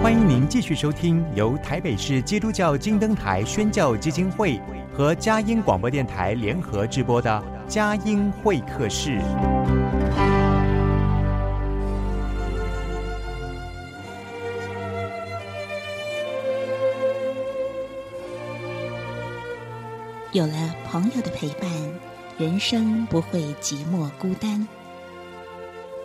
欢迎您继续收听由台北市基督教金灯台宣教基金会和佳音广播电台联合制播的《佳音会客室》。有了朋友的陪伴，人生不会寂寞孤单。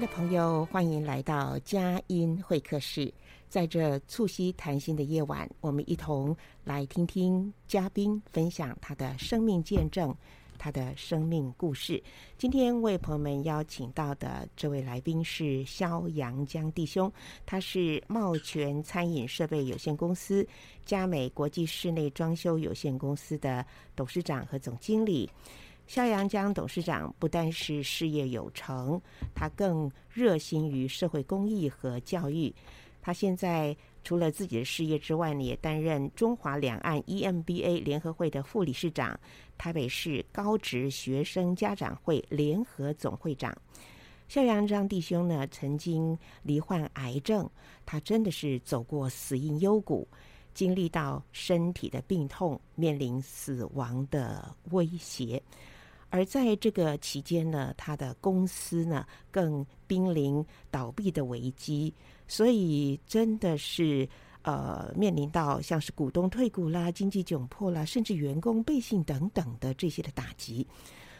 的朋友，欢迎来到佳音会客室。在这促膝谈心的夜晚，我们一同来听听嘉宾分享他的生命见证，他的生命故事。今天为朋友们邀请到的这位来宾是肖阳江弟兄，他是茂泉餐饮设备有限公司、佳美国际室内装修有限公司的董事长和总经理。萧阳江董事长不单是事业有成，他更热心于社会公益和教育。他现在除了自己的事业之外呢，也担任中华两岸 EMBA 联合会的副理事长，台北市高职学生家长会联合总会长。萧阳江弟兄呢，曾经罹患癌症，他真的是走过死荫幽谷，经历到身体的病痛，面临死亡的威胁。而在这个期间呢，他的公司呢更濒临倒闭的危机，所以真的是呃面临到像是股东退股啦、经济窘迫啦，甚至员工背信等等的这些的打击。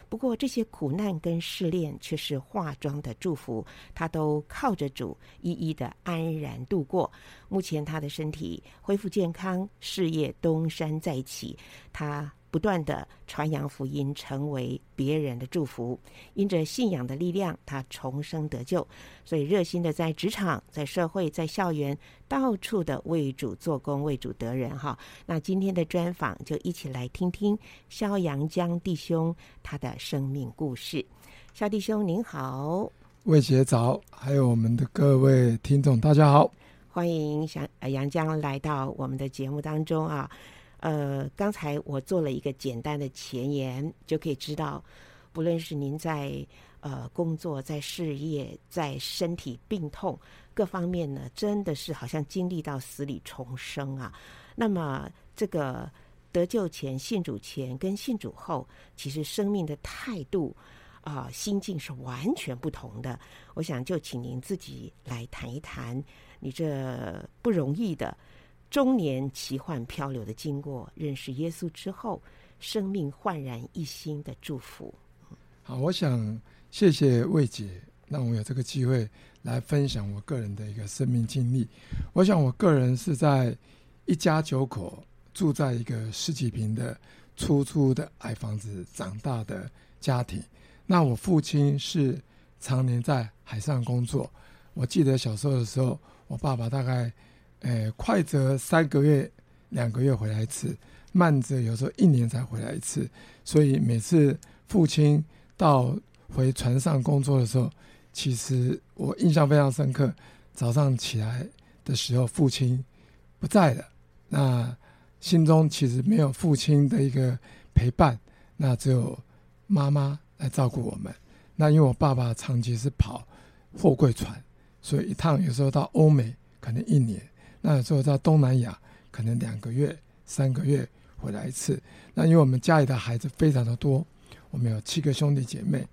不过这些苦难跟试炼却是化妆的祝福，他都靠着主一一的安然度过。目前他的身体恢复健康，事业东山再起，他。不断的传扬福音，成为别人的祝福。因着信仰的力量，他重生得救，所以热心的在职场、在社会、在校园，到处的为主做工，为主得人。哈，那今天的专访就一起来听听肖阳江弟兄他的生命故事。肖弟兄您好，魏姐早，还有我们的各位听众，大家好，欢迎阳阳江来到我们的节目当中啊。呃，刚才我做了一个简单的前言，就可以知道，不论是您在呃工作、在事业、在身体病痛各方面呢，真的是好像经历到死里重生啊。那么，这个得救前、信主前跟信主后，其实生命的态度啊、心境是完全不同的。我想就请您自己来谈一谈，你这不容易的。中年奇幻漂流的经过，认识耶稣之后，生命焕然一新的祝福。好，我想谢谢魏姐，让我有这个机会来分享我个人的一个生命经历。我想我个人是在一家九口，住在一个十几平的出租的矮房子长大的家庭。那我父亲是常年在海上工作。我记得小时候的时候，我爸爸大概。诶，快则三个月、两个月回来一次，慢则有时候一年才回来一次。所以每次父亲到回船上工作的时候，其实我印象非常深刻。早上起来的时候，父亲不在了，那心中其实没有父亲的一个陪伴，那只有妈妈来照顾我们。那因为我爸爸长期是跑货柜船，所以一趟有时候到欧美可能一年。那有时候在东南亚，可能两个月、三个月回来一次。那因为我们家里的孩子非常的多，我们有七个兄弟姐妹。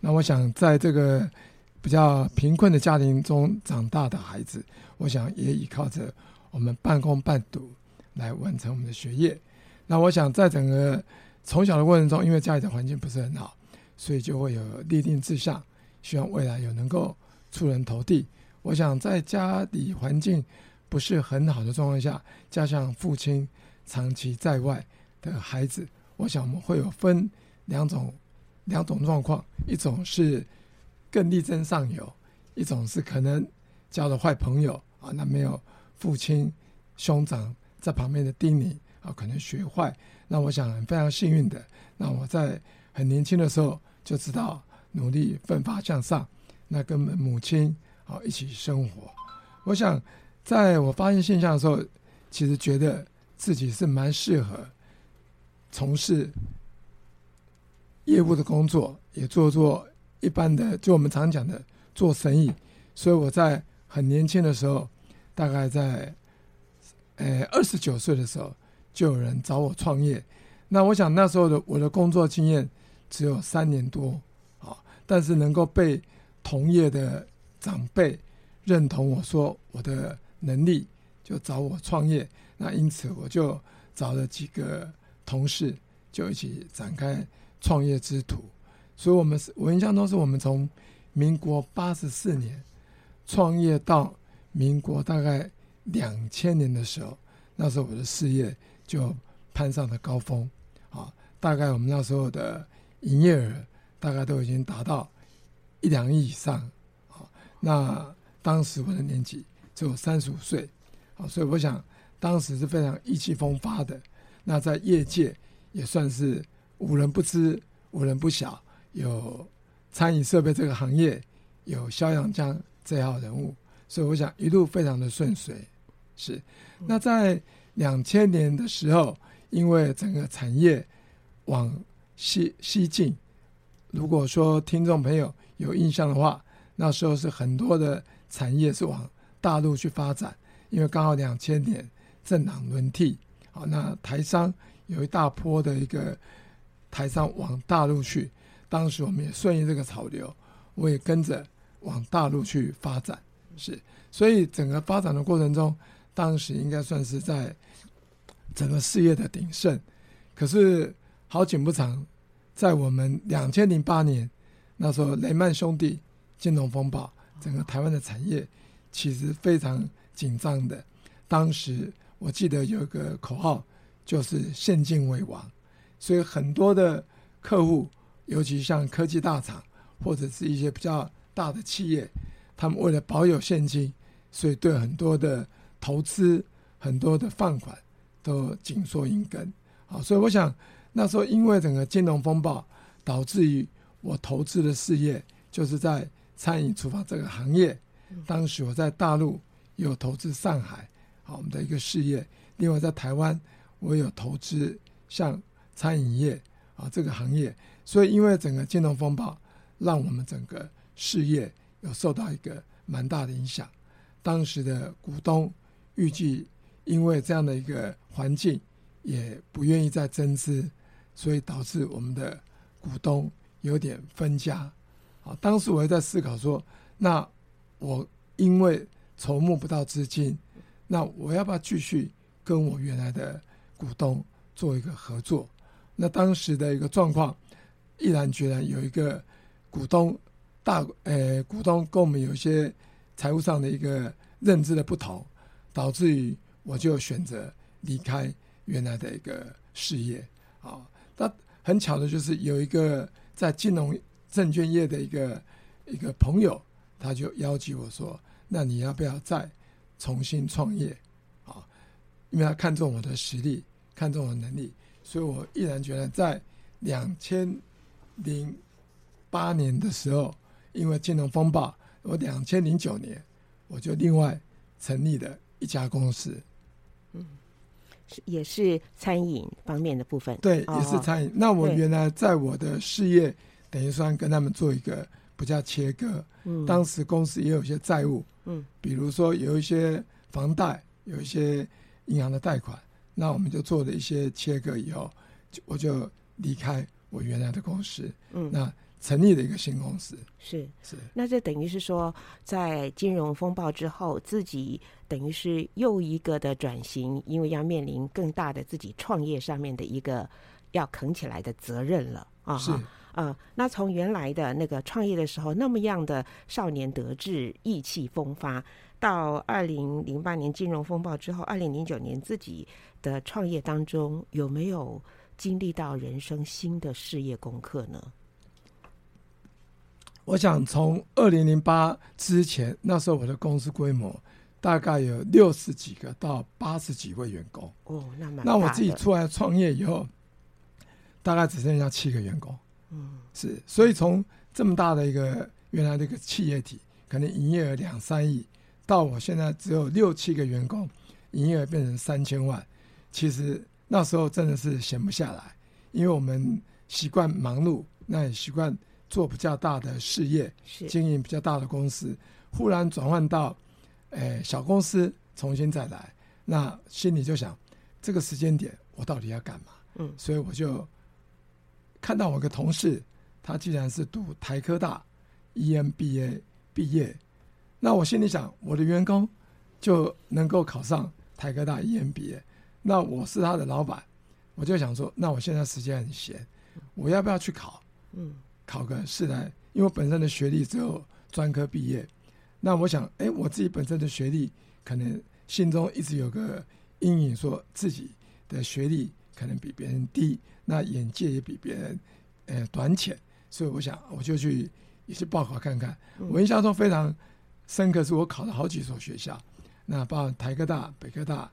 那我想在这个比较贫困的家庭中长大的孩子，我想也依靠着我们半工半读来完成我们的学业。那我想在整个从小的过程中，因为家里的环境不是很好，所以就会有立定志向，希望未来有能够出人头地。我想在家里环境不是很好的状况下，加上父亲长期在外的孩子，我想我们会有分两种两种状况，一种是更力争上游，一种是可能交了坏朋友啊，那没有父亲兄长在旁边的叮咛啊，可能学坏。那我想非常幸运的，那我在很年轻的时候就知道努力奋发向上，那跟母亲啊一起生活。我想在我发现现象的时候，其实觉得自己是蛮适合从事业务的工作，也做做一般的，就我们常讲的做生意。所以我在很年轻的时候，大概在呃二十九岁的时候。就有人找我创业，那我想那时候的我的工作经验只有三年多啊，但是能够被同业的长辈认同，我说我的能力就找我创业，那因此我就找了几个同事，就一起展开创业之途。所以，我们是我印象中是我们从民国八十四年创业到民国大概两千年的时候，那时候我的事业。就攀上了高峰，啊，大概我们那时候的营业额大概都已经达到一两亿以上，啊，那当时我的年纪只有三十五岁，啊，所以我想当时是非常意气风发的。那在业界也算是无人不知、无人不晓，有餐饮设备这个行业有肖阳江这号人物，所以我想一路非常的顺遂。是，那在。两千年的时候，因为整个产业往西西进，如果说听众朋友有印象的话，那时候是很多的产业是往大陆去发展，因为刚好两千年政党轮替，好，那台商有一大波的一个台商往大陆去，当时我们也顺应这个潮流，我也跟着往大陆去发展，是，所以整个发展的过程中，当时应该算是在。整个事业的鼎盛，可是好景不长，在我们两千零八年那时候，雷曼兄弟金融风暴，整个台湾的产业其实非常紧张的。当时我记得有一个口号，就是“现金为王”，所以很多的客户，尤其像科技大厂或者是一些比较大的企业，他们为了保有现金，所以对很多的投资、很多的放款。都紧缩银根，好，所以我想那时候因为整个金融风暴，导致于我投资的事业就是在餐饮厨房这个行业。当时我在大陆有投资上海，好，我们的一个事业；另外在台湾，我有投资像餐饮业啊这个行业。所以因为整个金融风暴，让我们整个事业有受到一个蛮大的影响。当时的股东预计。因为这样的一个环境，也不愿意再增资，所以导致我们的股东有点分家。啊，当时我也在思考说，那我因为筹募不到资金，那我要不要继续跟我原来的股东做一个合作？那当时的一个状况，毅然决然有一个股东大，呃，股东跟我们有一些财务上的一个认知的不同，导致于。我就选择离开原来的一个事业啊。那很巧的就是有一个在金融证券业的一个一个朋友，他就邀请我说：“那你要不要再重新创业啊？”因为他看中我的实力，看中我的能力，所以我毅然决然在两千零八年的时候，因为金融风暴，我两千零九年我就另外成立了一家公司。嗯，是也是餐饮方面的部分，对，也是餐饮。哦、那我原来在我的事业，等于算跟他们做一个比较切割。嗯，当时公司也有一些债务，嗯，比如说有一些房贷，有一些银行的贷款，那我们就做了一些切割以后，就我就离开我原来的公司。嗯，那。成立了一个新公司，是是，那这等于是说，在金融风暴之后，自己等于是又一个的转型，因为要面临更大的自己创业上面的一个要扛起来的责任了啊！是呃，那从原来的那个创业的时候那么样的少年得志、意气风发，到二零零八年金融风暴之后，二零零九年自己的创业当中，有没有经历到人生新的事业功课呢？我想从二零零八之前，那时候我的公司规模大概有六十几个到八十几位员工。哦，那蛮。那我自己出来创业以后，大概只剩下七个员工。嗯，是。所以从这么大的一个原来的一个企业体，可能营业额两三亿，到我现在只有六七个员工，营业额变成三千万，其实那时候真的是闲不下来，因为我们习惯忙碌，那也习惯。做比较大的事业，经营比较大的公司，忽然转换到，诶小公司重新再来，那心里就想，这个时间点我到底要干嘛？嗯，所以我就看到我个同事，他既然是读台科大 EMBA 毕业，那我心里想，我的员工就能够考上台科大 EMBA，那我是他的老板，我就想说，那我现在时间很闲，我要不要去考？嗯。考个试来，因为我本身的学历只有专科毕业，那我想，哎，我自己本身的学历可能心中一直有个阴影，说自己的学历可能比别人低，那眼界也比别人呃短浅，所以我想我就去也去报考看看。我印象中非常深刻，是我考了好几所学校，那包括台科大、北科大、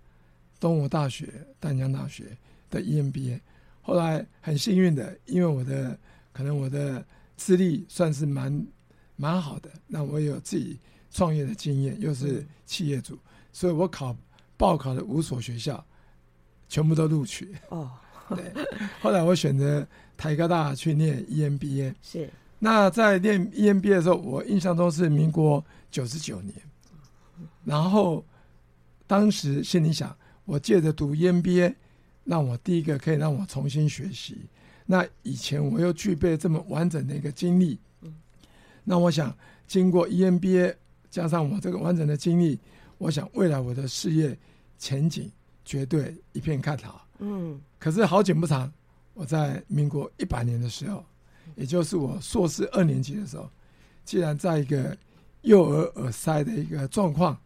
东吴大学、淡江大学的 EMBA。后来很幸运的，因为我的可能我的资历算是蛮蛮好的，那我也有自己创业的经验，又是企业主，所以我考报考了五所学校，全部都录取。哦，对。后来我选择台科大去念 EMBA。是。那在念 EMBA 的时候，我印象中是民国九十九年。然后当时心里想，我借着读 EMBA，让我第一个可以让我重新学习。那以前我又具备这么完整的一个经历，那我想经过 EMBA 加上我这个完整的经历，我想未来我的事业前景绝对一片看好。嗯，可是好景不长，我在民国一百年的时候，也就是我硕士二年级的时候，竟然在一个右耳耳塞的一个状况，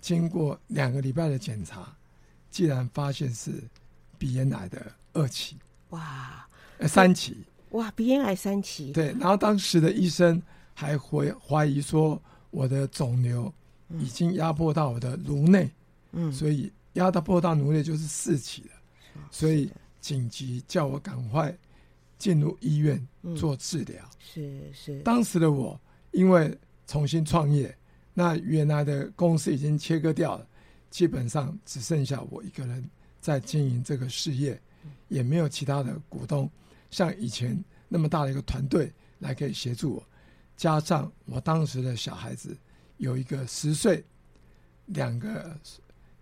经过两个礼拜的检查，竟然发现是鼻咽癌的二期。哇！三期哇，鼻咽癌三期。对，然后当时的医生还怀怀疑说我的肿瘤已经压迫到我的颅内，嗯，所以压到迫到颅内就是四起了，所以紧急叫我赶快进入医院做治疗。是是。当时的我因为重新创业，那原来的公司已经切割掉了，基本上只剩下我一个人在经营这个事业，也没有其他的股东。像以前那么大的一个团队来可以协助我，加上我当时的小孩子有一个十岁，两个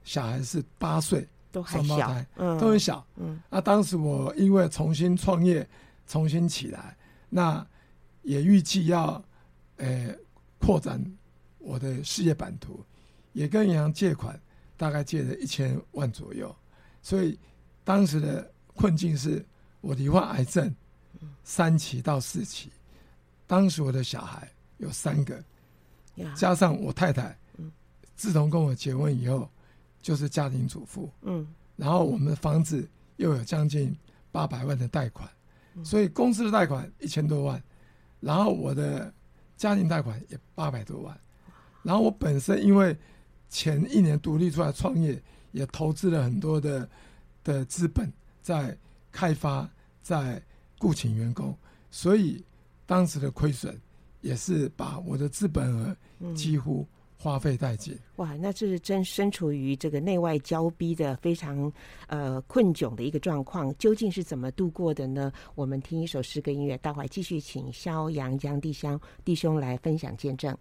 小孩是八岁，都还小，嗯，都很小，嗯。那当时我因为重新创业，重新起来，那也预计要呃扩展我的事业版图，也跟银行借款，大概借了一千万左右，所以当时的困境是。我罹患癌症，三期到四期，当时我的小孩有三个，加上我太太，自从跟我结婚以后，就是家庭主妇，嗯，然后我们的房子又有将近八百万的贷款，所以公司的贷款一千多万，然后我的家庭贷款也八百多万，然后我本身因为前一年独立出来创业，也投资了很多的的资本在。开发在雇请员工，所以当时的亏损也是把我的资本额几乎花费殆尽。哇，那这是真身处于这个内外交逼的非常呃困窘的一个状况，究竟是怎么度过的呢？我们听一首诗歌音乐，待会儿继续请萧阳江弟兄弟兄来分享见证。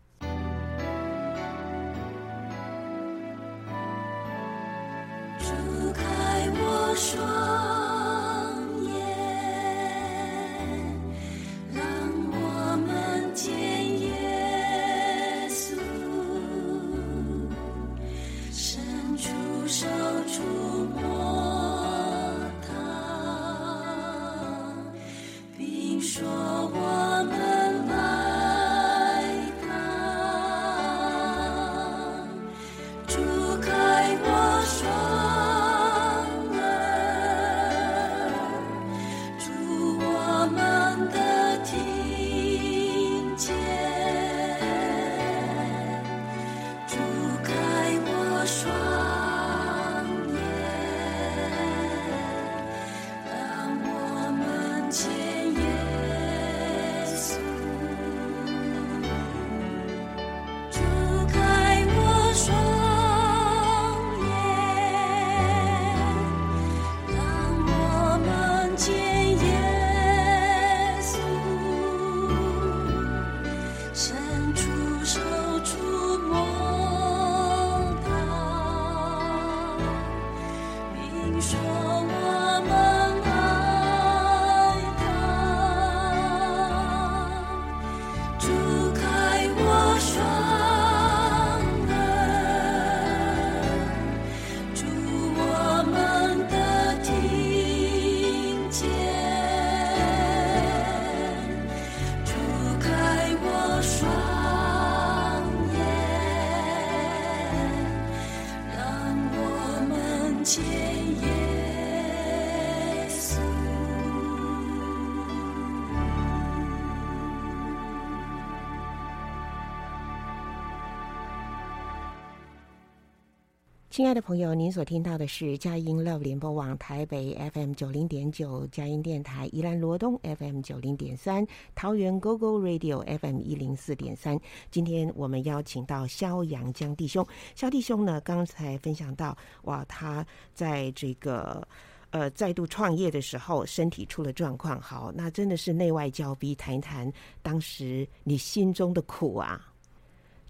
亲爱的朋友，您所听到的是佳音 Love 联播网台北 FM 九零点九，佳音电台宜兰罗东 FM 九零点三，桃园 GoGo Radio FM 一零四点三。今天我们邀请到萧阳江弟兄，萧弟兄呢，刚才分享到，哇，他在这个呃再度创业的时候，身体出了状况。好，那真的是内外交逼，谈一谈当时你心中的苦啊。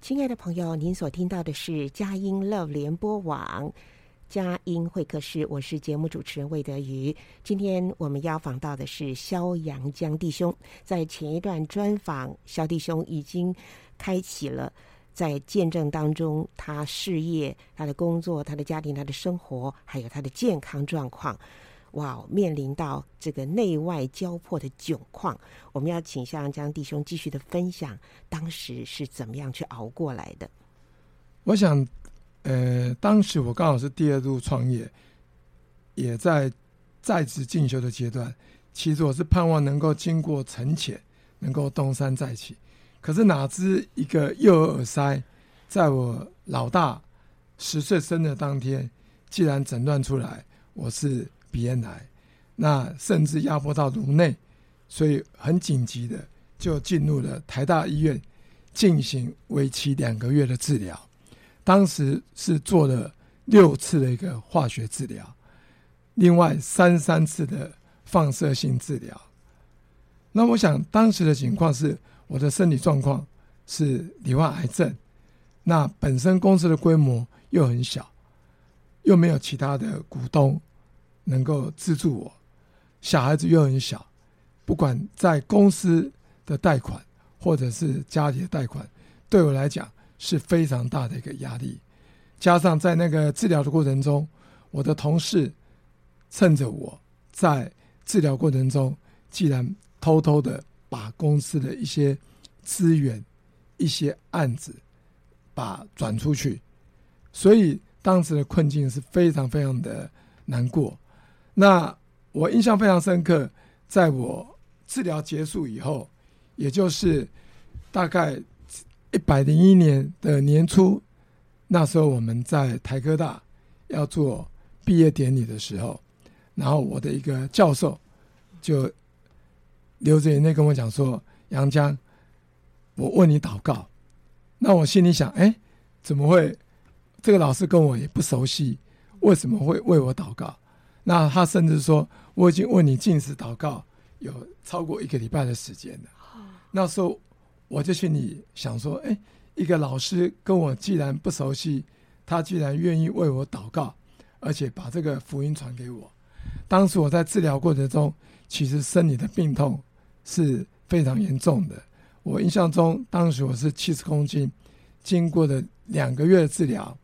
亲爱的朋友，您所听到的是佳音 Love 联播网佳音会客室，我是节目主持人魏德瑜。今天我们邀访到的是萧阳江弟兄。在前一段专访，萧弟兄已经开启了在见证当中，他事业、他的工作、他的家庭、他的生活，还有他的健康状况。哇，面临到这个内外交迫的窘况，我们要请向江弟兄继续的分享，当时是怎么样去熬过来的？我想，呃，当时我刚好是第二度创业，也在在职进修的阶段。其实我是盼望能够经过沉潜，能够东山再起。可是哪知一个右耳塞，在我老大十岁生的当天，既然诊断出来我是。鼻咽癌，那甚至压迫到颅内，所以很紧急的就进入了台大医院进行为期两个月的治疗。当时是做了六次的一个化学治疗，另外三三次的放射性治疗。那我想当时的情况是，我的身体状况是罹患癌症，那本身公司的规模又很小，又没有其他的股东。能够资助我，小孩子又很小，不管在公司的贷款或者是家里的贷款，对我来讲是非常大的一个压力。加上在那个治疗的过程中，我的同事趁着我在治疗过程中，既然偷偷的把公司的一些资源、一些案子把转出去，所以当时的困境是非常非常的难过。那我印象非常深刻，在我治疗结束以后，也就是大概一百零一年的年初，那时候我们在台科大要做毕业典礼的时候，然后我的一个教授就流着眼泪跟我讲说：“杨江，我为你祷告。”那我心里想：“哎，怎么会？这个老师跟我也不熟悉，为什么会为我祷告？”那他甚至说：“我已经为你禁食祷告有超过一个礼拜的时间了。”那时候我就心里想说：“哎，一个老师跟我既然不熟悉，他居然愿意为我祷告，而且把这个福音传给我。”当时我在治疗过程中，其实身体的病痛是非常严重的。我印象中，当时我是七十公斤，经过了两个月的治疗，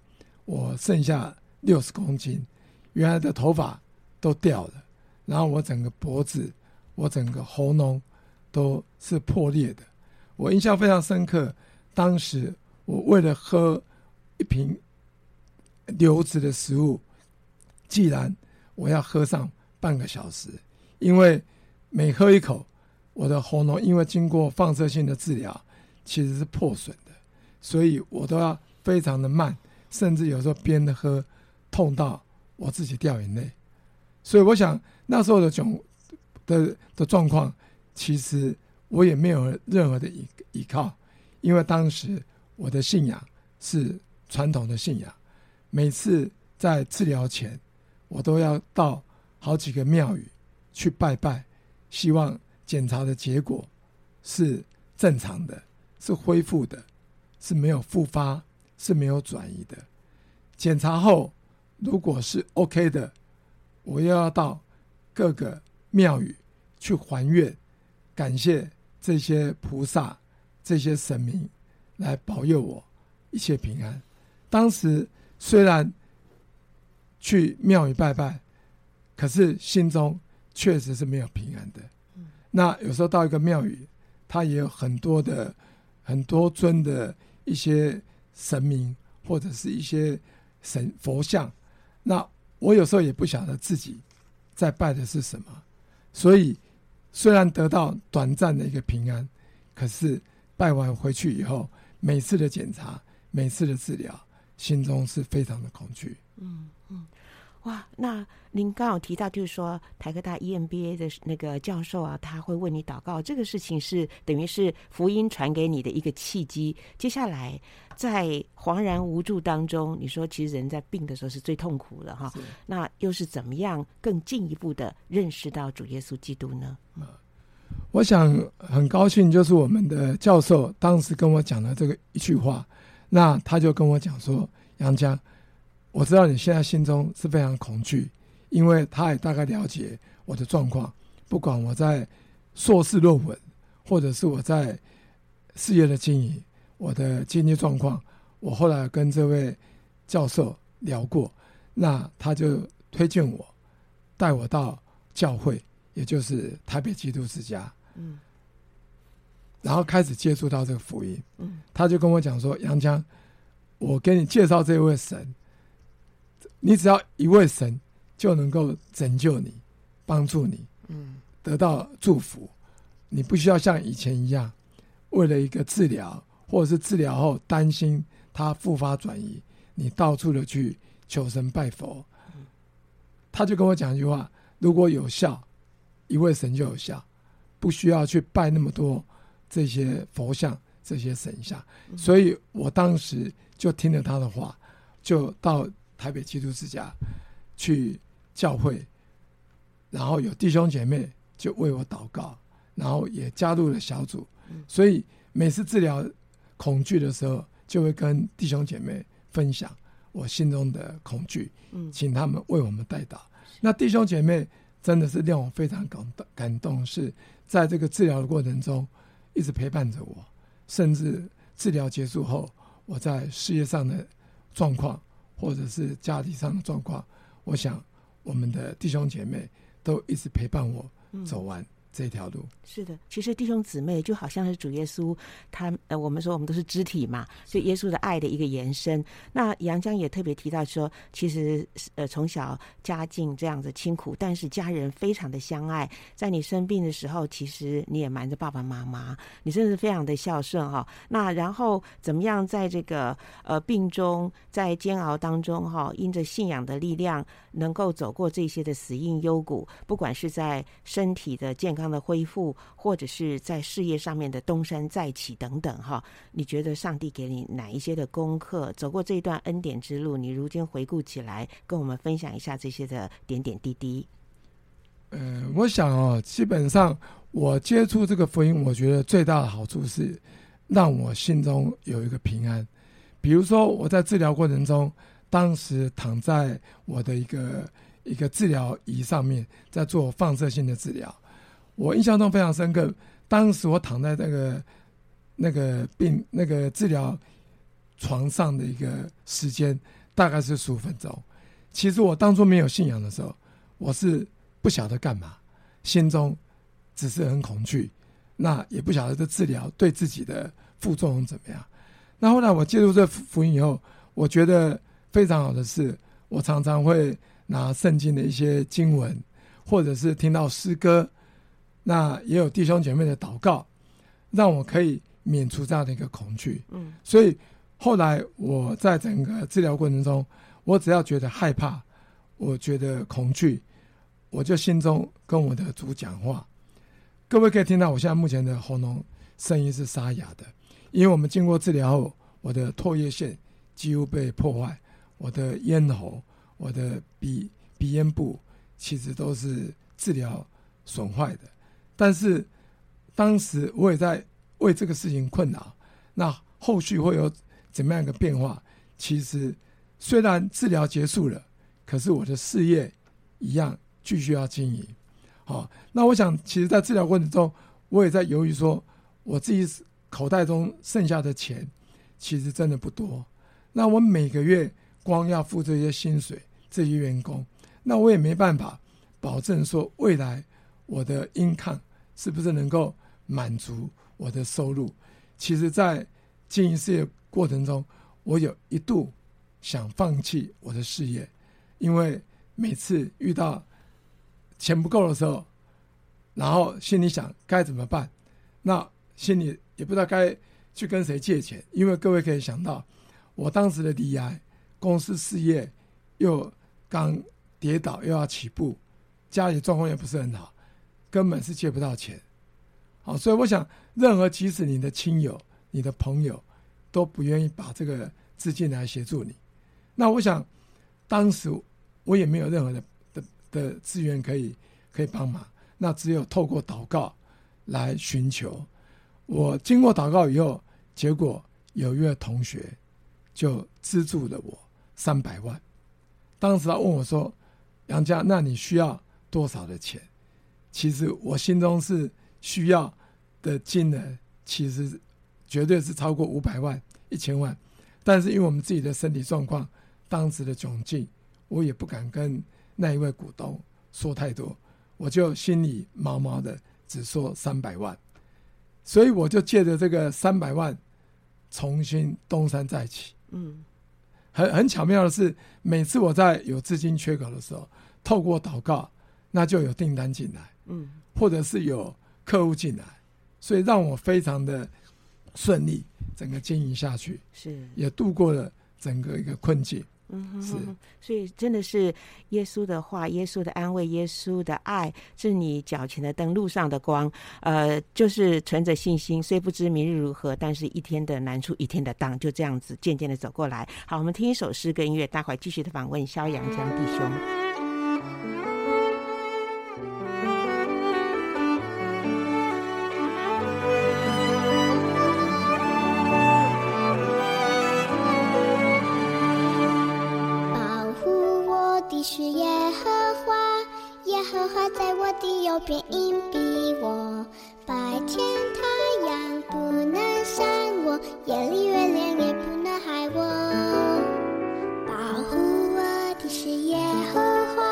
我剩下六十公斤，原来的头发。都掉了，然后我整个脖子，我整个喉咙都是破裂的。我印象非常深刻，当时我为了喝一瓶流质的食物，既然我要喝上半个小时，因为每喝一口，我的喉咙因为经过放射性的治疗，其实是破损的，所以我都要非常的慢，甚至有时候边的喝，痛到我自己掉眼泪。所以我想那时候的窘的的状况，其实我也没有任何的依依靠，因为当时我的信仰是传统的信仰，每次在治疗前，我都要到好几个庙宇去拜拜，希望检查的结果是正常的，是恢复的，是没有复发，是没有转移的。检查后如果是 OK 的。我又要到各个庙宇去还愿，感谢这些菩萨、这些神明来保佑我一切平安。当时虽然去庙宇拜拜，可是心中确实是没有平安的。那有时候到一个庙宇，它也有很多的很多尊的一些神明或者是一些神佛像，那。我有时候也不晓得自己在拜的是什么，所以虽然得到短暂的一个平安，可是拜完回去以后，每次的检查、每次的治疗，心中是非常的恐惧。嗯嗯。哇，那您刚好提到，就是说台科大 EMBA 的那个教授啊，他会为你祷告，这个事情是等于是福音传给你的一个契机。接下来在惶然无助当中，你说其实人在病的时候是最痛苦的哈，那又是怎么样更进一步的认识到主耶稣基督呢？我想很高兴，就是我们的教授当时跟我讲了这个一句话，那他就跟我讲说，杨江。我知道你现在心中是非常恐惧，因为他也大概了解我的状况。不管我在硕士论文，或者是我在事业的经营，我的经济状况，我后来跟这位教授聊过，那他就推荐我带我到教会，也就是台北基督之家，嗯，然后开始接触到这个福音，嗯，他就跟我讲说：“杨江，我给你介绍这位神。”你只要一位神就能够拯救你，帮助你，嗯，得到祝福。你不需要像以前一样，为了一个治疗，或者是治疗后担心他复发转移，你到处的去求神拜佛。他就跟我讲一句话：如果有效，一位神就有效，不需要去拜那么多这些佛像、这些神像。所以我当时就听了他的话，就到。台北基督之家去教会，然后有弟兄姐妹就为我祷告，然后也加入了小组。所以每次治疗恐惧的时候，就会跟弟兄姐妹分享我心中的恐惧，请他们为我们代祷。那弟兄姐妹真的是令我非常感动，感动是在这个治疗的过程中一直陪伴着我，甚至治疗结束后，我在事业上的状况。或者是家庭上的状况，我想我们的弟兄姐妹都一直陪伴我走完这条路。是的，其实弟兄姊妹就好像是主耶稣，他呃，我们说我们都是肢体嘛，所以耶稣的爱的一个延伸。那杨江也特别提到说，其实呃从小家境这样子清苦，但是家人非常的相爱。在你生病的时候，其实你也瞒着爸爸妈妈，你真的是非常的孝顺哈。那然后怎么样在这个呃病中，在煎熬当中哈，因着信仰的力量，能够走过这些的死荫幽谷，不管是在身体的健康的恢复。或者是在事业上面的东山再起等等哈，你觉得上帝给你哪一些的功课？走过这一段恩典之路，你如今回顾起来，跟我们分享一下这些的点点滴滴。嗯、呃，我想哦，基本上我接触这个福音，我觉得最大的好处是让我心中有一个平安。比如说我在治疗过程中，当时躺在我的一个一个治疗仪上面，在做放射性的治疗。我印象中非常深刻，当时我躺在那个那个病那个治疗床上的一个时间大概是十五分钟。其实我当初没有信仰的时候，我是不晓得干嘛，心中只是很恐惧，那也不晓得这治疗对自己的副作用怎么样。那后来我接触这福音以后，我觉得非常好的是，我常常会拿圣经的一些经文，或者是听到诗歌。那也有弟兄姐妹的祷告，让我可以免除这样的一个恐惧。嗯，所以后来我在整个治疗过程中，我只要觉得害怕，我觉得恐惧，我就心中跟我的主讲话。各位可以听到，我现在目前的喉咙声音是沙哑的，因为我们经过治疗后，我的唾液腺几乎被破坏，我的咽喉、我的鼻鼻咽部其实都是治疗损坏的。但是，当时我也在为这个事情困扰。那后续会有怎么样一个变化？其实，虽然治疗结束了，可是我的事业一样继续要经营。好，那我想，其实，在治疗过程中，我也在犹豫说，我自己口袋中剩下的钱，其实真的不多。那我每个月光要付这些薪水，这些员工，那我也没办法保证说未来。我的 income 是不是能够满足我的收入？其实，在经营事业过程中，我有一度想放弃我的事业，因为每次遇到钱不够的时候，然后心里想该怎么办，那心里也不知道该去跟谁借钱。因为各位可以想到，我当时的罹癌公司事业又刚跌倒，又要起步，家里状况也不是很好，根本是借不到钱。好，所以我想，任何即使你的亲友、你的朋友都不愿意把这个资金来协助你。那我想，当时我也没有任何的的的资源可以可以帮忙，那只有透过祷告来寻求。我经过祷告以后，结果有一位同学就资助了我三百万。当时他问我说：“杨家，那你需要多少的钱？”其实我心中是需要的金额，其实绝对是超过五百万、一千万。但是因为我们自己的身体状况，当时的窘境，我也不敢跟那一位股东说太多，我就心里毛毛的，只说三百万。所以我就借着这个三百万，重新东山再起。嗯，很很巧妙的是，每次我在有资金缺口的时候，透过祷告，那就有订单进来。嗯，或者是有客户进来，所以让我非常的顺利，整个经营下去，是也度过了整个一个困境。嗯是，所以真的是耶稣的话，耶稣的安慰，耶稣的爱，是你脚前的灯，路上的光。呃，就是存着信心，虽不知明日如何，但是一天的难处一天的当，就这样子渐渐的走过来。好，我们听一首诗歌音乐，待会继续的访问萧阳江弟兄。边荫庇我，白天太阳不能伤我，夜里月亮也不能害我。保护我的是耶和华，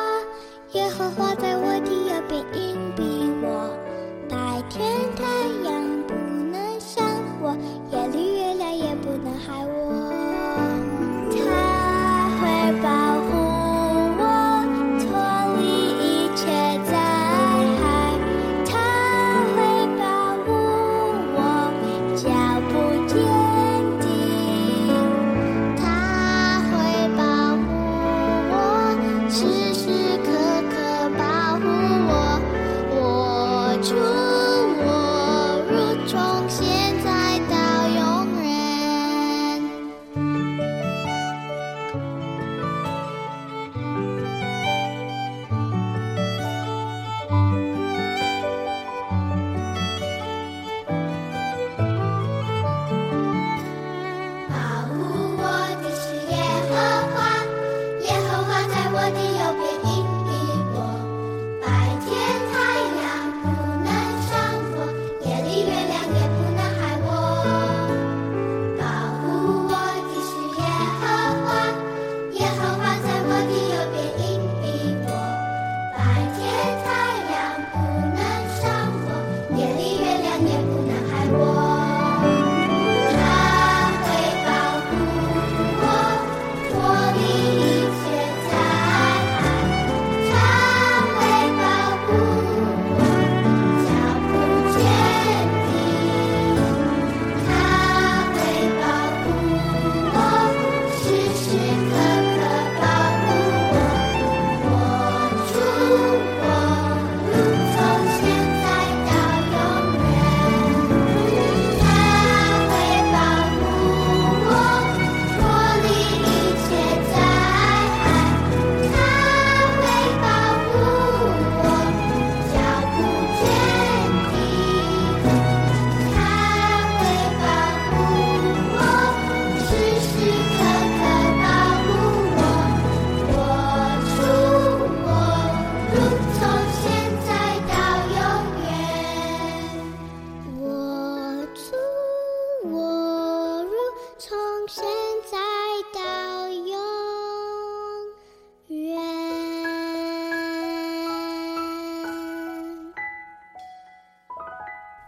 耶和华在我的右边荫庇我，白天太阳不能伤我，夜里月亮也不能害我。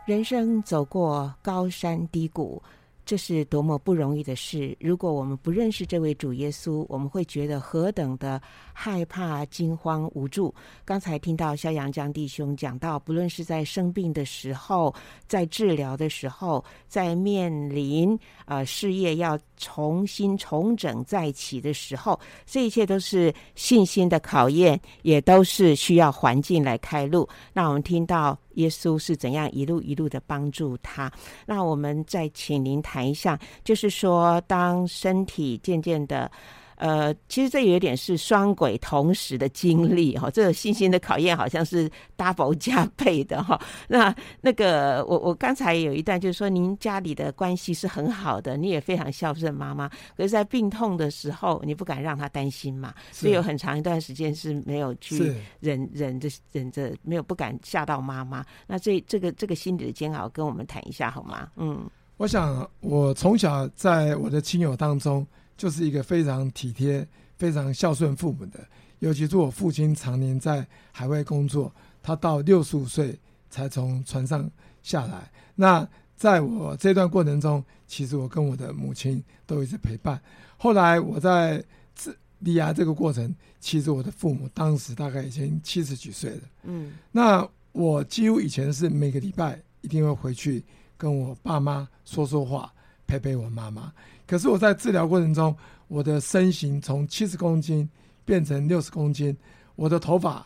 人生走过高山低谷，这是多么不容易的事。如果我们不认识这位主耶稣，我们会觉得何等的害怕、惊慌、无助。刚才听到肖阳江弟兄讲到，不论是在生病的时候，在治疗的时候，在面临呃事业要重新重整再起的时候，这一切都是信心的考验，也都是需要环境来开路。那我们听到耶稣是怎样一路一路的帮助他。那我们再请您谈一下，就是说，当身体渐渐的。呃，其实这有点是双轨同时的经历哈，这个信心的考验好像是 double 加倍的哈。那那个，我我刚才有一段就是说，您家里的关系是很好的，你也非常孝顺妈妈，可是，在病痛的时候，你不敢让她担心嘛，所以有很长一段时间是没有去忍忍着忍着，没有不敢吓到妈妈。那这这个这个心理的煎熬，跟我们谈一下好吗？嗯，我想我从小在我的亲友当中。就是一个非常体贴、非常孝顺父母的，尤其是我父亲常年在海外工作，他到六十五岁才从船上下来。那在我这段过程中，其实我跟我的母亲都一直陪伴。后来我在治离牙这个过程，其实我的父母当时大概已经七十几岁了。嗯，那我几乎以前是每个礼拜一定会回去跟我爸妈说说话，陪陪我妈妈。可是我在治疗过程中，我的身形从七十公斤变成六十公斤，我的头发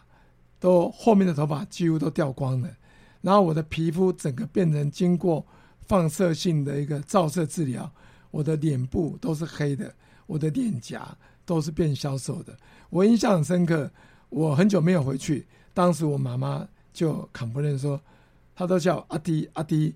都后面的头发几乎都掉光了，然后我的皮肤整个变成经过放射性的一个照射治疗，我的脸部都是黑的，我的脸颊都是变消瘦的。我印象很深刻，我很久没有回去，当时我妈妈就扛不认说，她都叫阿弟阿弟，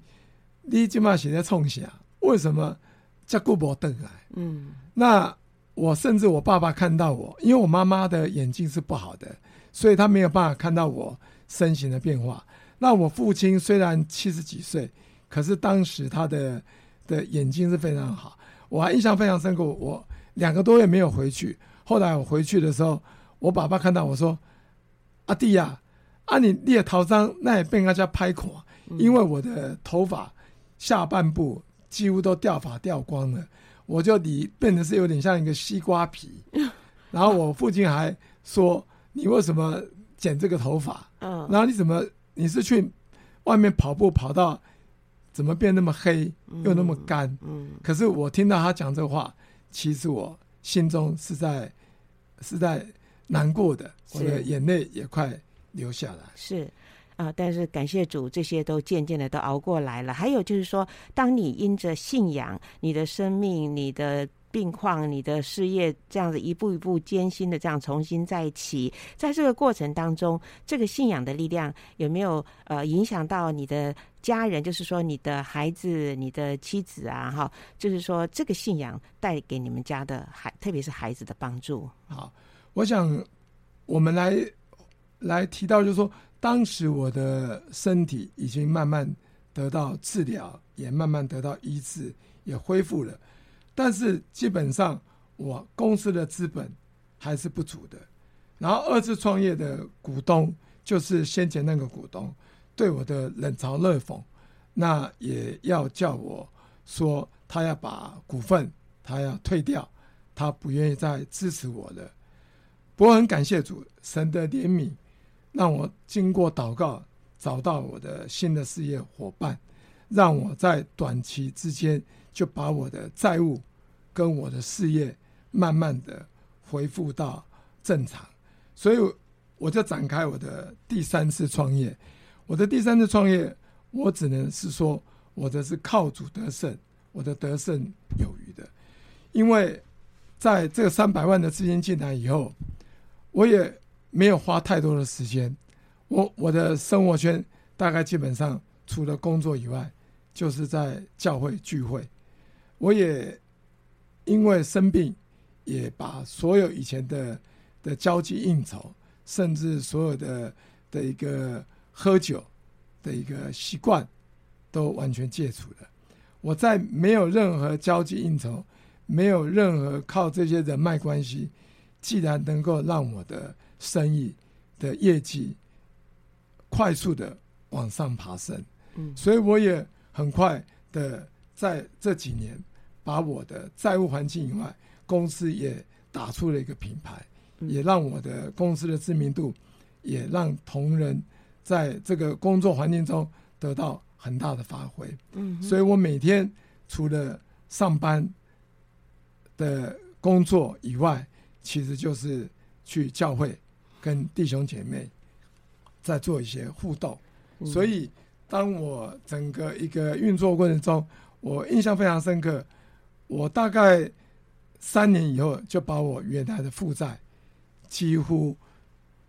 你今嘛现在冲啥？为什么？叫顾伯登来，嗯，那我甚至我爸爸看到我，因为我妈妈的眼睛是不好的，所以他没有办法看到我身形的变化。那我父亲虽然七十几岁，可是当时他的的眼睛是非常好，我还印象非常深刻。我两个多月没有回去，后来我回去的时候，我爸爸看到我说：“阿弟呀，啊你你也头上那也被人家拍垮，因为我的头发下半部。”几乎都掉发掉光了，我就你变得是有点像一个西瓜皮。然后我父亲还说：“你为什么剪这个头发？然后你怎么你是去外面跑步跑到怎么变那么黑又那么干？”可是我听到他讲这话，其实我心中是在是在难过的，我的眼泪也快流下来。是。啊！但是感谢主，这些都渐渐的都熬过来了。还有就是说，当你因着信仰，你的生命、你的病况、你的事业，这样子一步一步艰辛的这样重新再起，在这个过程当中，这个信仰的力量有没有呃影响到你的家人？就是说，你的孩子、你的妻子啊，哈，就是说，这个信仰带给你们家的孩，特别是孩子的帮助。好，我想我们来来提到，就是说。当时我的身体已经慢慢得到治疗，也慢慢得到医治，也恢复了。但是基本上我公司的资本还是不足的。然后二次创业的股东就是先前那个股东，对我的冷嘲热讽，那也要叫我说他要把股份他要退掉，他不愿意再支持我了。不过很感谢主，神的怜悯。让我经过祷告找到我的新的事业伙伴，让我在短期之间就把我的债务跟我的事业慢慢的恢复到正常，所以我就展开我的第三次创业。我的第三次创业，我只能是说我的是靠主得胜，我的得胜有余的，因为在这三百万的资金进来以后，我也。没有花太多的时间，我我的生活圈大概基本上除了工作以外，就是在教会聚会。我也因为生病，也把所有以前的的交际应酬，甚至所有的的一个喝酒的一个习惯，都完全戒除了。我在没有任何交际应酬，没有任何靠这些人脉关系，既然能够让我的生意的业绩快速的往上爬升，嗯，所以我也很快的在这几年把我的债务环境以外，公司也打出了一个品牌，也让我的公司的知名度，也让同仁在这个工作环境中得到很大的发挥，嗯，所以我每天除了上班的工作以外，其实就是去教会跟弟兄姐妹在做一些互动。嗯、所以，当我整个一个运作过程中，我印象非常深刻。我大概三年以后就把我原来的负债几乎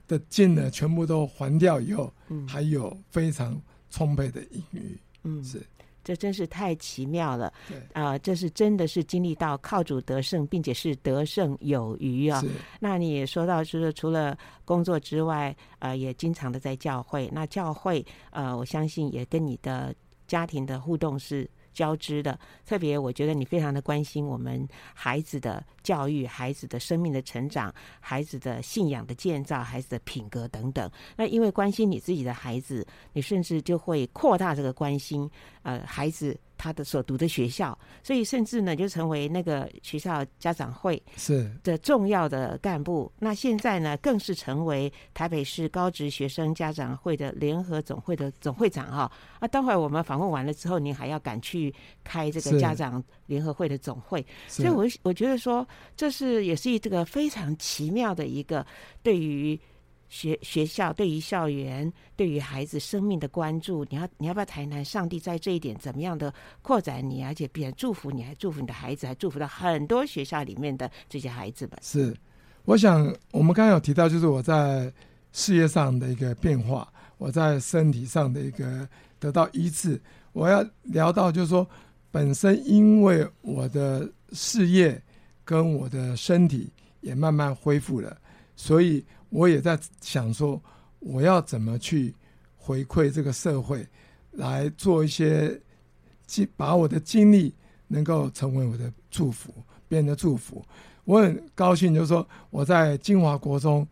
的金额全部都还掉以后，嗯、还有非常充沛的盈余。嗯，是。这真是太奇妙了，对啊、呃，这是真的是经历到靠主得胜，并且是得胜有余啊。那你也说到，就是除了工作之外，呃，也经常的在教会。那教会，呃，我相信也跟你的家庭的互动是。交织的，特别我觉得你非常的关心我们孩子的教育、孩子的生命的成长、孩子的信仰的建造、孩子的品格等等。那因为关心你自己的孩子，你甚至就会扩大这个关心，呃，孩子。他的所读的学校，所以甚至呢，就成为那个学校家长会是的重要的干部。那现在呢，更是成为台北市高职学生家长会的联合总会的总会长哈。啊，待会儿我们访问完了之后，您还要赶去开这个家长联合会的总会，所以我我觉得说，这是也是这个非常奇妙的一个对于。学学校对于校园对于孩子生命的关注，你要你要不要谈谈上帝在这一点怎么样的扩展你，而且并祝福你，还祝福你的孩子，还祝福到很多学校里面的这些孩子们。是，我想我们刚刚有提到，就是我在事业上的一个变化，我在身体上的一个得到医治。我要聊到就是说，本身因为我的事业跟我的身体也慢慢恢复了，所以。我也在想说，我要怎么去回馈这个社会，来做一些，把我的经历能够成为我的祝福，别人的祝福。我很高兴，就是说我在金华国中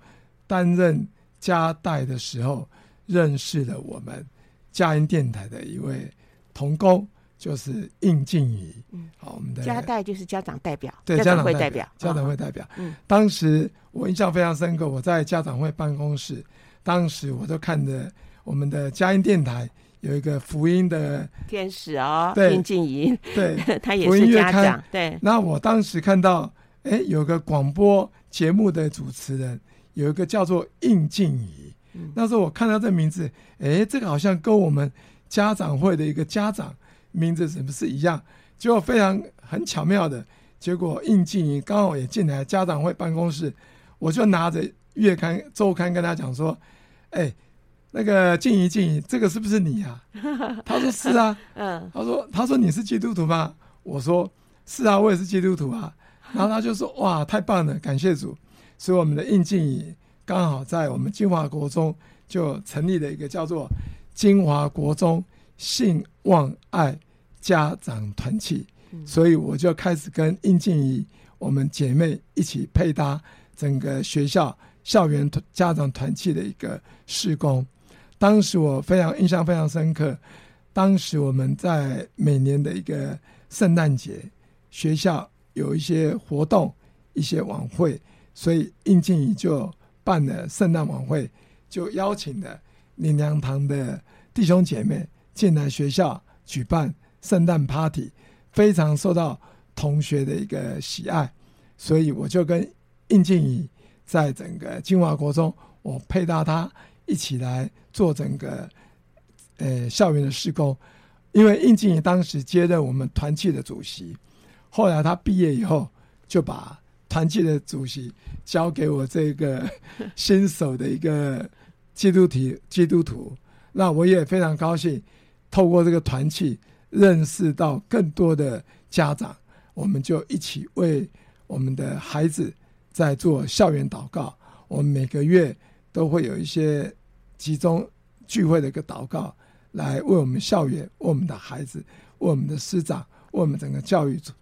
担任家代的时候，认识了我们佳音电台的一位同工。就是应静怡，嗯，好，我们的家代就是家长代表，对，家长会代表，家长会代表。嗯，当时我印象非常深刻，我在家长会办公室，当时我都看着我们的佳音电台有一个福音的天使哦，对，应静怡，对，他也是家长，对。那我当时看到，哎，有个广播节目的主持人，有一个叫做应静怡，嗯，那时候我看到这名字，哎，这个好像跟我们家长会的一个家长。名字是不是一样？结果非常很巧妙的，结果应静怡刚好也进来家长会办公室，我就拿着月刊周刊跟他讲说：“哎、欸，那个静怡静怡，这个是不是你呀、啊？”他说：“是啊。”嗯，他说：“他说你是基督徒吗？”我说：“是啊，我也是基督徒啊。”然后他就说：“哇，太棒了，感谢主！”所以我们的应静怡刚好在我们金华国中就成立了一个叫做金华国中。信望爱家长团契，所以我就开始跟应静怡我们姐妹一起配搭整个学校校园家长团契的一个施工。当时我非常印象非常深刻，当时我们在每年的一个圣诞节，学校有一些活动、一些晚会，所以应静怡就办了圣诞晚会，就邀请了灵粮堂的弟兄姐妹。进来学校举办圣诞 party，非常受到同学的一个喜爱，所以我就跟应静怡在整个金华国中，我配搭他一起来做整个呃校园的施工。因为应静怡当时接任我们团契的主席，后来他毕业以后就把团契的主席交给我这个 新手的一个基督徒基督徒，那我也非常高兴。透过这个团契，认识到更多的家长，我们就一起为我们的孩子在做校园祷告。我们每个月都会有一些集中聚会的一个祷告，来为我们校园、为我们的孩子、为我们的师长、为我们整个教育组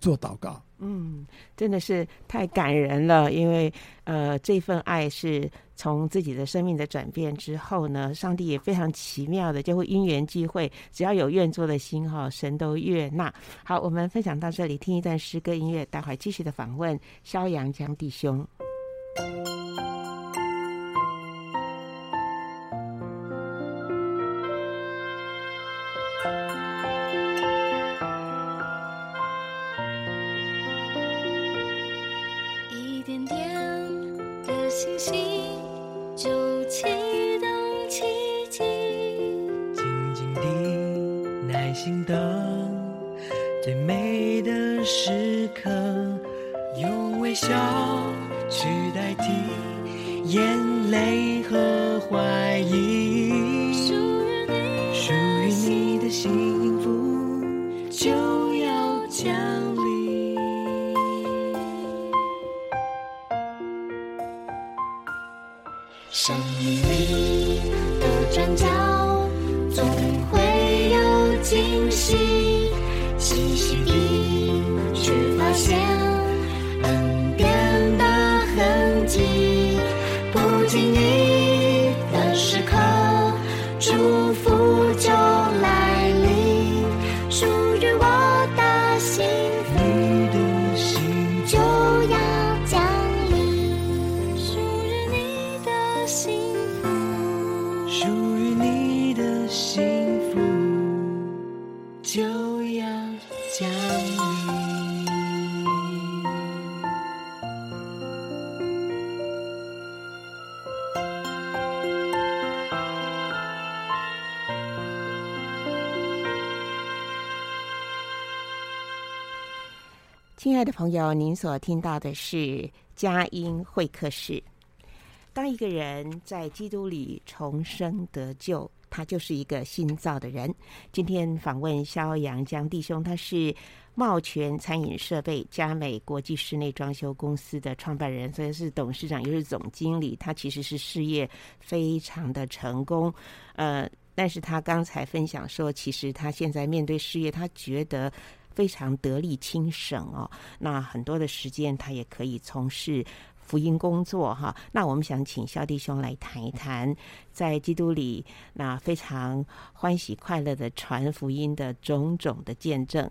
做祷告。嗯，真的是太感人了，因为呃，这份爱是从自己的生命的转变之后呢，上帝也非常奇妙的就会因缘际会，只要有愿做的心哈，神都悦纳。好，我们分享到这里，听一段诗歌音乐，待会继续的访问肖阳江弟兄。朋友，您所听到的是佳音会客室。当一个人在基督里重生得救，他就是一个新造的人。今天访问萧阳江弟兄，他是茂泉餐饮设备佳美国际室内装修公司的创办人，所以是董事长，又是总经理。他其实是事业非常的成功，呃，但是他刚才分享说，其实他现在面对事业，他觉得。非常得力轻省哦，那很多的时间他也可以从事福音工作哈。那我们想请肖弟兄来谈一谈，在基督里那非常欢喜快乐的传福音的种种的见证。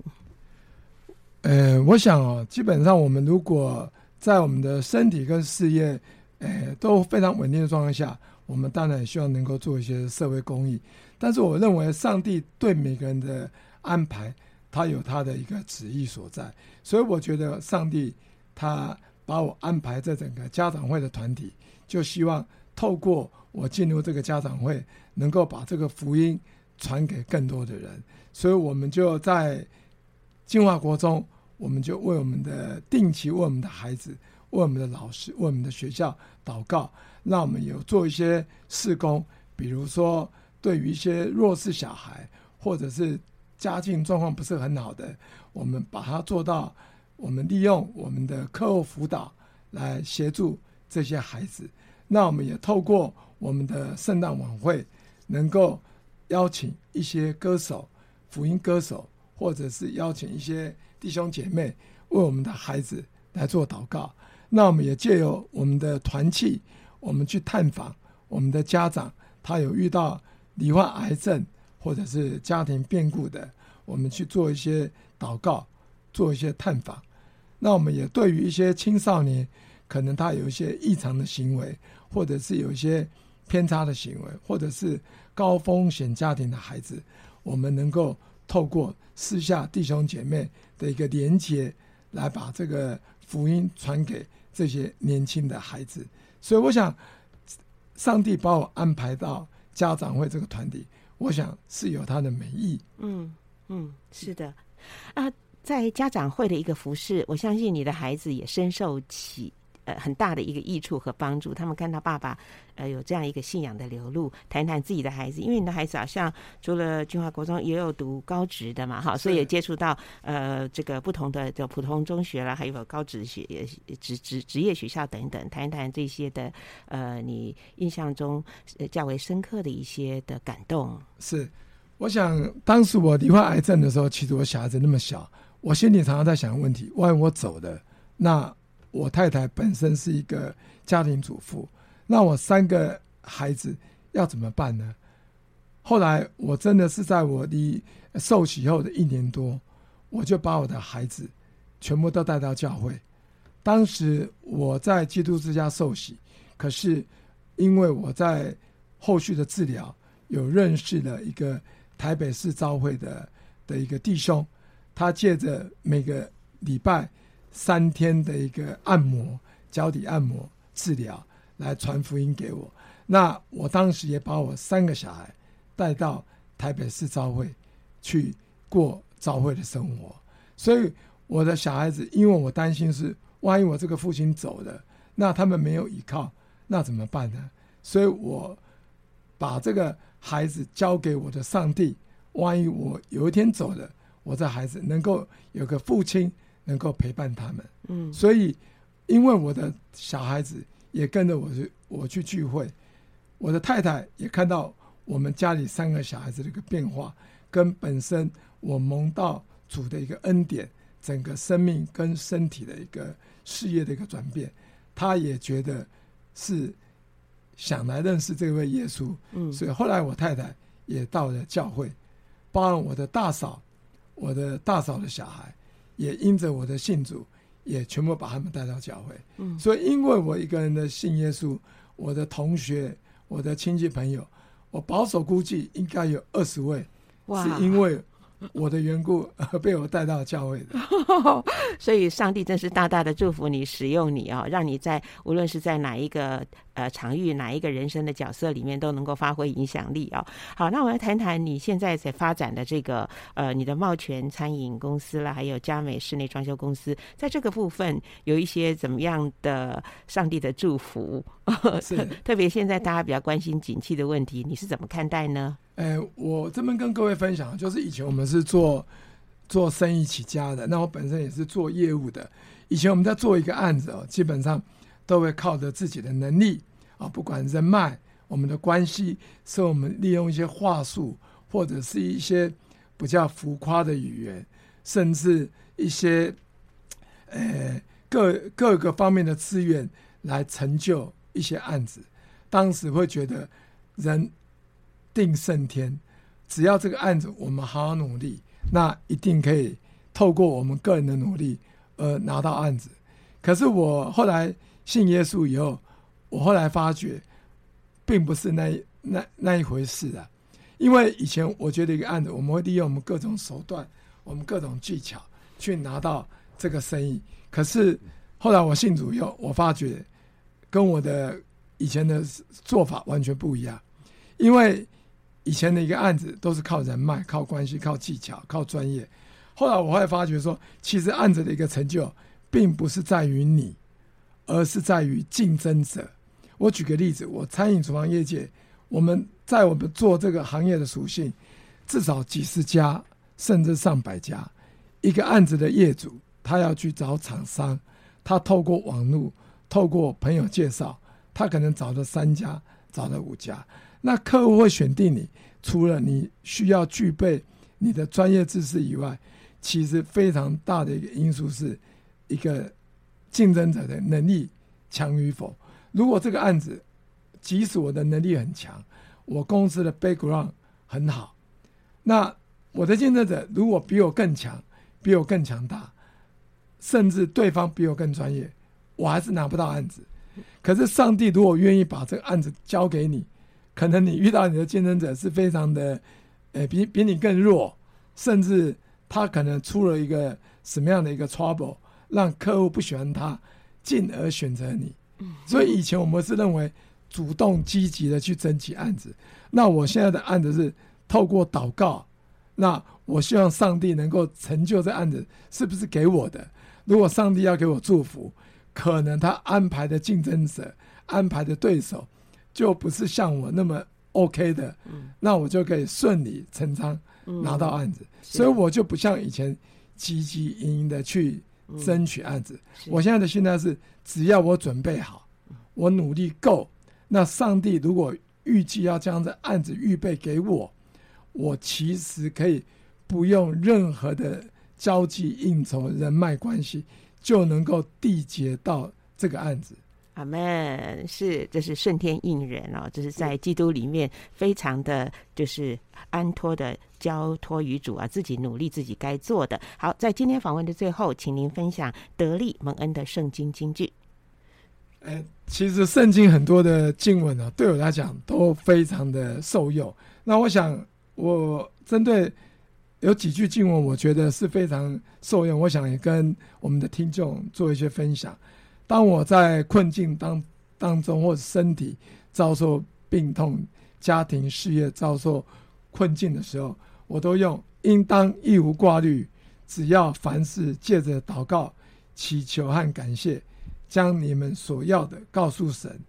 呃，我想哦，基本上我们如果在我们的身体跟事业，呃，都非常稳定的状况下，我们当然希望能够做一些社会公益。但是我认为，上帝对每个人的安排。他有他的一个旨意所在，所以我觉得上帝他把我安排在整个家长会的团体，就希望透过我进入这个家长会，能够把这个福音传给更多的人。所以我们就在金华国中，我们就为我们的定期为我们的孩子、为我们的老师、为我们的学校祷告，让我们有做一些事工，比如说对于一些弱势小孩，或者是。家境状况不是很好的，我们把它做到。我们利用我们的课后辅导来协助这些孩子。那我们也透过我们的圣诞晚会，能够邀请一些歌手、福音歌手，或者是邀请一些弟兄姐妹为我们的孩子来做祷告。那我们也借由我们的团契，我们去探访我们的家长，他有遇到罹患癌症。或者是家庭变故的，我们去做一些祷告，做一些探访。那我们也对于一些青少年，可能他有一些异常的行为，或者是有一些偏差的行为，或者是高风险家庭的孩子，我们能够透过私下弟兄姐妹的一个连结，来把这个福音传给这些年轻的孩子。所以，我想，上帝把我安排到家长会这个团体。我想是有他的美意。嗯嗯，是的啊，在家长会的一个服饰，我相信你的孩子也深受启呃很大的一个益处和帮助。他们看到爸爸呃有这样一个信仰的流露，谈谈自己的孩子，因为你的孩子好像除了军华国中，也有读高职的嘛，哈，所以也接触到呃这个不同的就普通中学啦，还有高职学职职职业学校等等，谈一谈这些的呃你印象中较为深刻的一些的感动。是，我想当时我罹患癌症的时候，其实我小孩子那么小，我心里常常在想问题：万一我走了，那我太太本身是一个家庭主妇，那我三个孩子要怎么办呢？后来我真的是在我离受洗后的一年多，我就把我的孩子全部都带到教会。当时我在基督之家受洗，可是因为我在后续的治疗。有认识了一个台北市召会的的一个弟兄，他借着每个礼拜三天的一个按摩脚底按摩治疗，来传福音给我。那我当时也把我三个小孩带到台北市教会去过教会的生活，所以我的小孩子，因为我担心是万一我这个父亲走了，那他们没有依靠，那怎么办呢？所以我把这个孩子交给我的上帝，万一我有一天走了，我这孩子能够有个父亲能够陪伴他们。嗯，所以因为我的小孩子也跟着我去，我去聚会。我的太太也看到我们家里三个小孩子的一个变化，跟本身我蒙到主的一个恩典，整个生命跟身体的一个事业的一个转变，她也觉得是想来认识这位耶稣。嗯，所以后来我太太也到了教会，包括我的大嫂，我的大嫂的小孩也因着我的信主，也全部把他们带到教会。嗯，所以因为我一个人的信耶稣，我的同学。我的亲戚朋友，我保守估计应该有二十位，是因为 我的缘故被我带到教会的。所以，上帝真是大大的祝福你，使用你啊、哦，让你在无论是在哪一个。呃，场域哪一个人生的角色里面都能够发挥影响力啊、哦！好，那我来谈谈你现在在发展的这个呃，你的茂泉餐饮公司啦，还有佳美室内装修公司，在这个部分有一些怎么样的上帝的祝福？是 特别现在大家比较关心景气的问题，你是怎么看待呢？哎，我这边跟各位分享，就是以前我们是做做生意起家的，那我本身也是做业务的。以前我们在做一个案子哦，基本上都会靠着自己的能力。啊，不管人脉，我们的关系，是我们利用一些话术，或者是一些比较浮夸的语言，甚至一些呃各各个方面的资源来成就一些案子。当时会觉得人定胜天，只要这个案子我们好好努力，那一定可以透过我们个人的努力而拿到案子。可是我后来信耶稣以后。我后来发觉，并不是那那那一回事啊，因为以前我觉得一个案子，我们会利用我们各种手段，我们各种技巧去拿到这个生意。可是后来我信主以后，我发觉跟我的以前的做法完全不一样，因为以前的一个案子都是靠人脉、靠关系、靠技巧、靠专业。后来我会发觉说，其实案子的一个成就，并不是在于你，而是在于竞争者。我举个例子，我餐饮厨房业界，我们在我们做这个行业的属性，至少几十家甚至上百家，一个案子的业主，他要去找厂商，他透过网络，透过朋友介绍，他可能找了三家，找了五家，那客户会选定你，除了你需要具备你的专业知识以外，其实非常大的一个因素是一个竞争者的能力强与否。如果这个案子，即使我的能力很强，我公司的 background 很好，那我的竞争者如果比我更强，比我更强大，甚至对方比我更专业，我还是拿不到案子。可是上帝如果愿意把这个案子交给你，可能你遇到你的竞争者是非常的，呃，比比你更弱，甚至他可能出了一个什么样的一个 trouble，让客户不喜欢他，进而选择你。所以以前我们是认为主动积极的去争取案子，那我现在的案子是透过祷告，那我希望上帝能够成就这案子是不是给我的？如果上帝要给我祝福，可能他安排的竞争者、安排的对手就不是像我那么 OK 的，那我就可以顺理成章拿到案子。所以我就不像以前汲汲营营的去。争取案子，我现在的心态是：只要我准备好，我努力够，那上帝如果预计要将这案子预备给我，我其实可以不用任何的交际应酬、人脉关系，就能够缔结到这个案子。阿门，是，这是顺天应人哦，这是在基督里面非常的就是安托的交托于主啊，自己努力自己该做的。好，在今天访问的最后，请您分享得力蒙恩的圣经金句。哎，其实圣经很多的经文呢、啊，对我来讲都非常的受用。那我想，我针对有几句经文，我觉得是非常受用，我想也跟我们的听众做一些分享。当我在困境当当中，或者身体遭受病痛、家庭事业遭受困境的时候，我都用应当一无挂虑，只要凡事借着祷告、祈求和感谢，将你们所要的告诉神。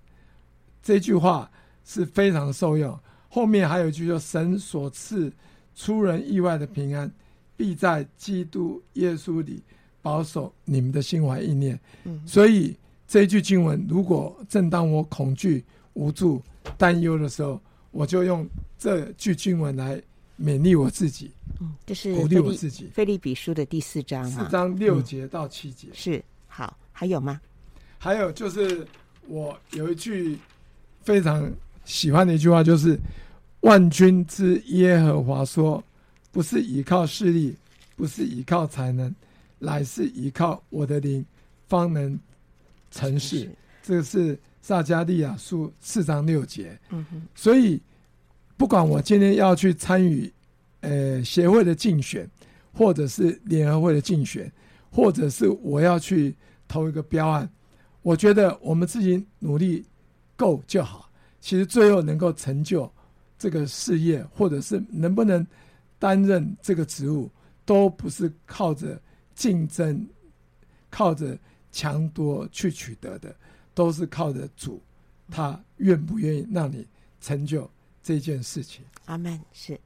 这句话是非常受用。后面还有一句说：“神所赐出人意外的平安，必在基督耶稣里保守你们的心怀意念。”嗯，所以这一句经文，如果正当我恐惧、无助、担忧的时候，我就用这句经文来勉励我自己。嗯，这是鼓励我自己。腓立比书的第四章，四章六节到七节。嗯，是，好，还有吗？还有就是我有一句非常喜欢的一句话，就是。万军之耶和华说：“不是依靠势力，不是依靠才能，乃是依靠我的灵，方能成事。”这个是撒迦利亚书四章六节。嗯哼。所以，不管我今天要去参与，呃，协会的竞选，或者是联合会的竞选，或者是我要去投一个标案，我觉得我们自己努力够就好。其实最后能够成就。这个事业，或者是能不能担任这个职务，都不是靠着竞争、靠着强夺去取得的，都是靠着主，他愿不愿意让你成就这件事情。阿门。是，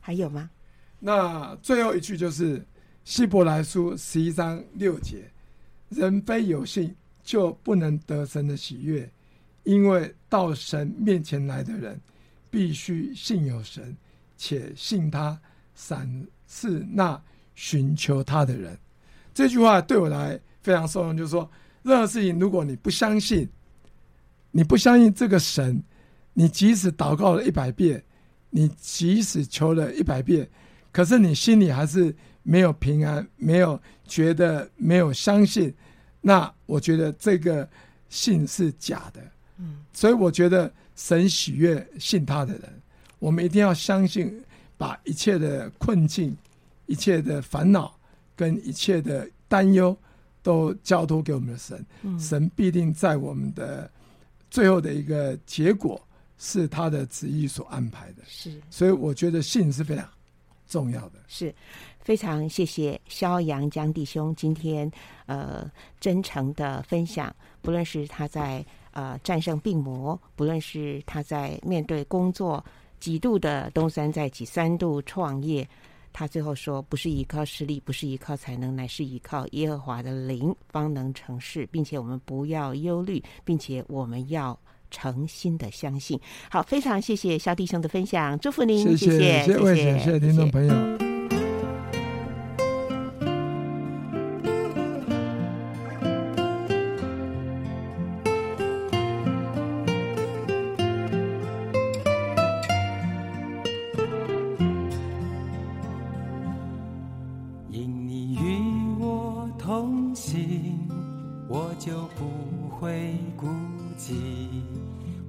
还有吗？那最后一句就是希伯来书十一章六节：人非有信，就不能得神的喜悦，因为到神面前来的人。必须信有神，且信他赏赐那寻求他的人。这句话对我来非常受用，就是说，任何事情，如果你不相信，你不相信这个神，你即使祷告了一百遍，你即使求了一百遍，可是你心里还是没有平安，没有觉得没有相信，那我觉得这个信是假的。嗯，所以我觉得。神喜悦信他的人，我们一定要相信，把一切的困境、一切的烦恼跟一切的担忧都交托给我们的神。嗯、神必定在我们的最后的一个结果是他的旨意所安排的。是，所以我觉得信是非常重要的。是，非常谢谢肖阳江弟兄今天呃真诚的分享，不论是他在。呃，战胜病魔，不论是他在面对工作几度的东山再起，三度创业，他最后说，不是依靠实力，不是依靠才能，乃是依靠耶和华的灵，方能成事，并且我们不要忧虑，并且我们要诚心的相信。好，非常谢谢肖弟兄的分享，祝福您，谢谢，谢谢，谢谢，谢谢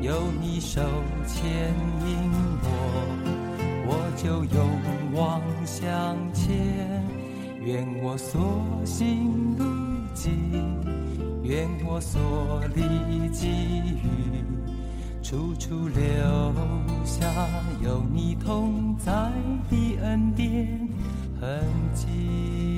有你手牵引我。我就勇往向前，愿我所行路径，愿我所历际遇，处处留下有你同在的恩典痕迹。